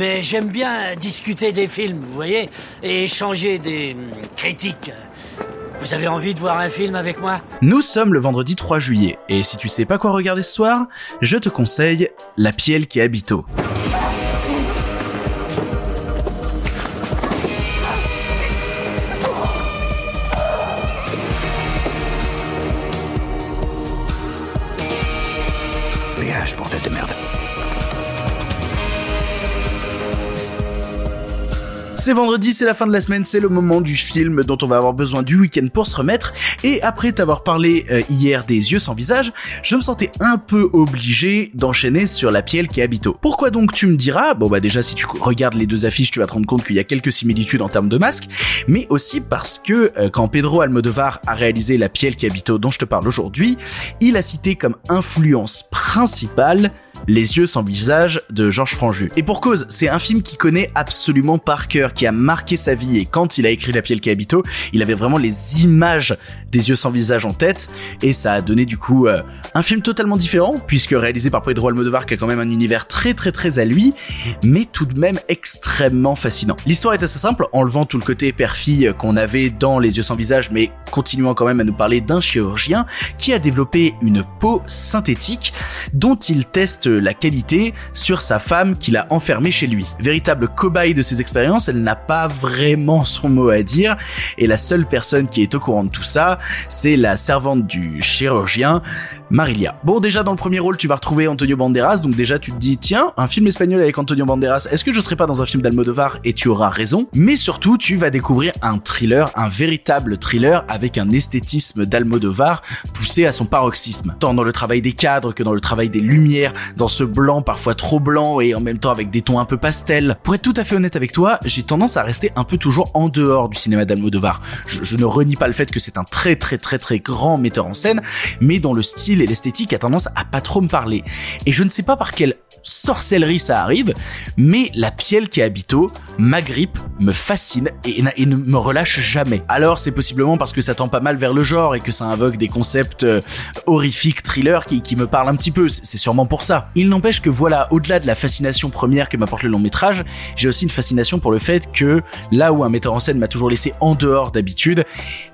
mais j'aime bien discuter des films, vous voyez, et échanger des hum, critiques. Vous avez envie de voir un film avec moi? Nous sommes le vendredi 3 juillet, et si tu sais pas quoi regarder ce soir, je te conseille La Pielle qui habito. Dégage, bordel de merde. C'est vendredi, c'est la fin de la semaine, c'est le moment du film dont on va avoir besoin du week-end pour se remettre. Et après t'avoir parlé euh, hier des yeux sans visage, je me sentais un peu obligé d'enchaîner sur la pielle qui habito. Pourquoi donc tu me diras? Bon bah déjà si tu regardes les deux affiches, tu vas te rendre compte qu'il y a quelques similitudes en termes de masque, mais aussi parce que euh, quand Pedro Almodovar a réalisé la pielle qui habito dont je te parle aujourd'hui, il a cité comme influence principale les yeux sans visage de Georges Franju. Et pour cause, c'est un film qui connaît absolument par cœur, qui a marqué sa vie et quand il a écrit La Pielle qui habito, il avait vraiment les images des yeux sans visage en tête et ça a donné du coup euh, un film totalement différent puisque réalisé par Pedro Almodovar qui a quand même un univers très très très à lui, mais tout de même extrêmement fascinant. L'histoire est assez simple, enlevant tout le côté père-fille qu'on avait dans Les yeux sans visage, mais continuant quand même à nous parler d'un chirurgien qui a développé une peau synthétique dont il teste la qualité sur sa femme qu'il a enfermée chez lui. Véritable cobaye de ses expériences, elle n'a pas vraiment son mot à dire et la seule personne qui est au courant de tout ça, c'est la servante du chirurgien, Marilia. Bon, déjà dans le premier rôle, tu vas retrouver Antonio Banderas, donc déjà tu te dis tiens, un film espagnol avec Antonio Banderas, est-ce que je serais pas dans un film d'Almodovar et tu auras raison? Mais surtout, tu vas découvrir un thriller, un véritable thriller avec un esthétisme d'Almodovar poussé à son paroxysme, tant dans le travail des cadres que dans le travail des lumières, dans ce blanc parfois trop blanc et en même temps avec des tons un peu pastels. Pour être tout à fait honnête avec toi, j'ai tendance à rester un peu toujours en dehors du cinéma d'Almodovar. Je, je ne renie pas le fait que c'est un très très très très grand metteur en scène, mais dont le style et l'esthétique a tendance à pas trop me parler. Et je ne sais pas par quelle sorcellerie ça arrive, mais la pielle qui habito m'agrippe, me fascine et, et ne me relâche jamais. Alors c'est possiblement parce que ça tend pas mal vers le genre et que ça invoque des concepts euh, horrifiques, thrillers qui, qui me parlent un petit peu, c'est sûrement pour ça. Il n'empêche que voilà, au-delà de la fascination première que m'apporte le long métrage, j'ai aussi une fascination pour le fait que là où un metteur en scène m'a toujours laissé en dehors d'habitude,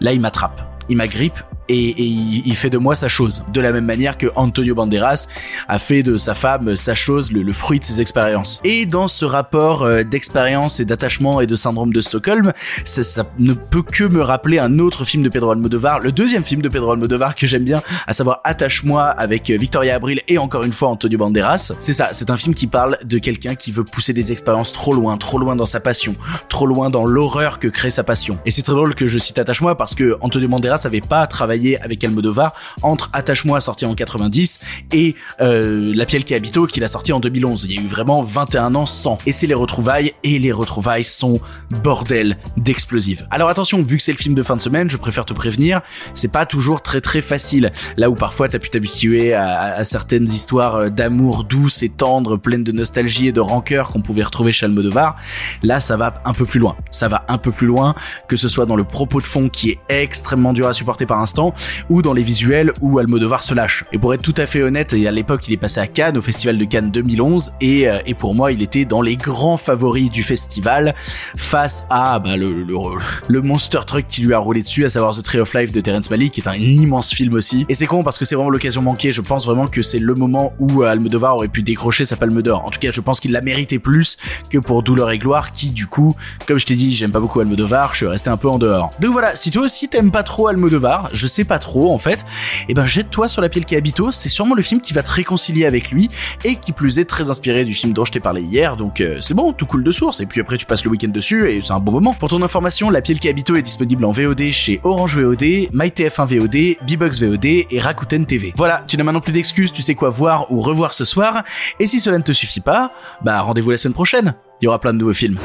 là il m'attrape, il m'agrippe et, et il, fait de moi sa chose. De la même manière que Antonio Banderas a fait de sa femme sa chose, le, le fruit de ses expériences. Et dans ce rapport euh, d'expérience et d'attachement et de syndrome de Stockholm, ça, ça ne peut que me rappeler un autre film de Pedro Almodovar, le deuxième film de Pedro Almodovar que j'aime bien, à savoir Attache-moi avec euh, Victoria Abril et encore une fois Antonio Banderas. C'est ça, c'est un film qui parle de quelqu'un qui veut pousser des expériences trop loin, trop loin dans sa passion, trop loin dans l'horreur que crée sa passion. Et c'est très drôle que je cite Attache-moi parce que Antonio Banderas avait pas travaillé avec Almodovar entre Attache-moi sorti en 90 et euh, La Pielle qui habito qu'il a sorti en 2011. Il y a eu vraiment 21 ans sans. Et c'est les retrouvailles et les retrouvailles sont bordel d'explosives. Alors attention, vu que c'est le film de fin de semaine, je préfère te prévenir, c'est pas toujours très très facile. Là où parfois t'as pu t'habituer à, à, certaines histoires euh, d'amour douces et tendres, pleines de nostalgie et de rancœur qu'on pouvait retrouver chez Almodovar, là ça va un peu plus loin. Ça va un peu plus loin, que ce soit dans le propos de fond qui est extrêmement dur à supporter par instant, ou dans les visuels où Almodovar se lâche. Et pour être tout à fait honnête, à l'époque il est passé à Cannes, au Festival de Cannes 2011, et, euh, et pour moi il était dans les grands favoris du festival, face à bah, le, monster truck qui lui a roulé dessus, à savoir The Tree of Life de Terrence Malick, qui est un immense film aussi. Et c'est con parce que c'est vraiment l'occasion manquée, je pense vraiment que c'est le moment où euh, Almodovar aurait pu décrocher sa palme d'or. En tout cas, je pense qu'il l'a mérité plus que pour Douleur et Gloire, qui du coup, comme je t'ai dit, j'aime pas beaucoup Almodovar, je suis resté un peu en dehors. Donc voilà, si toi aussi t'aimes pas trop Almodovar, je sais pas trop en fait, et ben jette-toi sur la pielle qui habito, c'est sûrement le film qui va te réconcilier avec lui, et qui plus est très inspiré du film dont je t'ai parlé hier, donc euh, c'est bon, tout cool de source, et puis après tu passes le week-end dessus, et c'est un bon moment. Pour ton information, La Pielle qui habito est disponible en VOD chez Orange VOD, MyTF1 VOD, Bbox VOD et Rakuten TV. Voilà, tu n'as maintenant plus d'excuses, tu sais quoi voir ou revoir ce soir, et si cela ne te suffit pas, bah rendez-vous la semaine prochaine, il y aura plein de nouveaux films.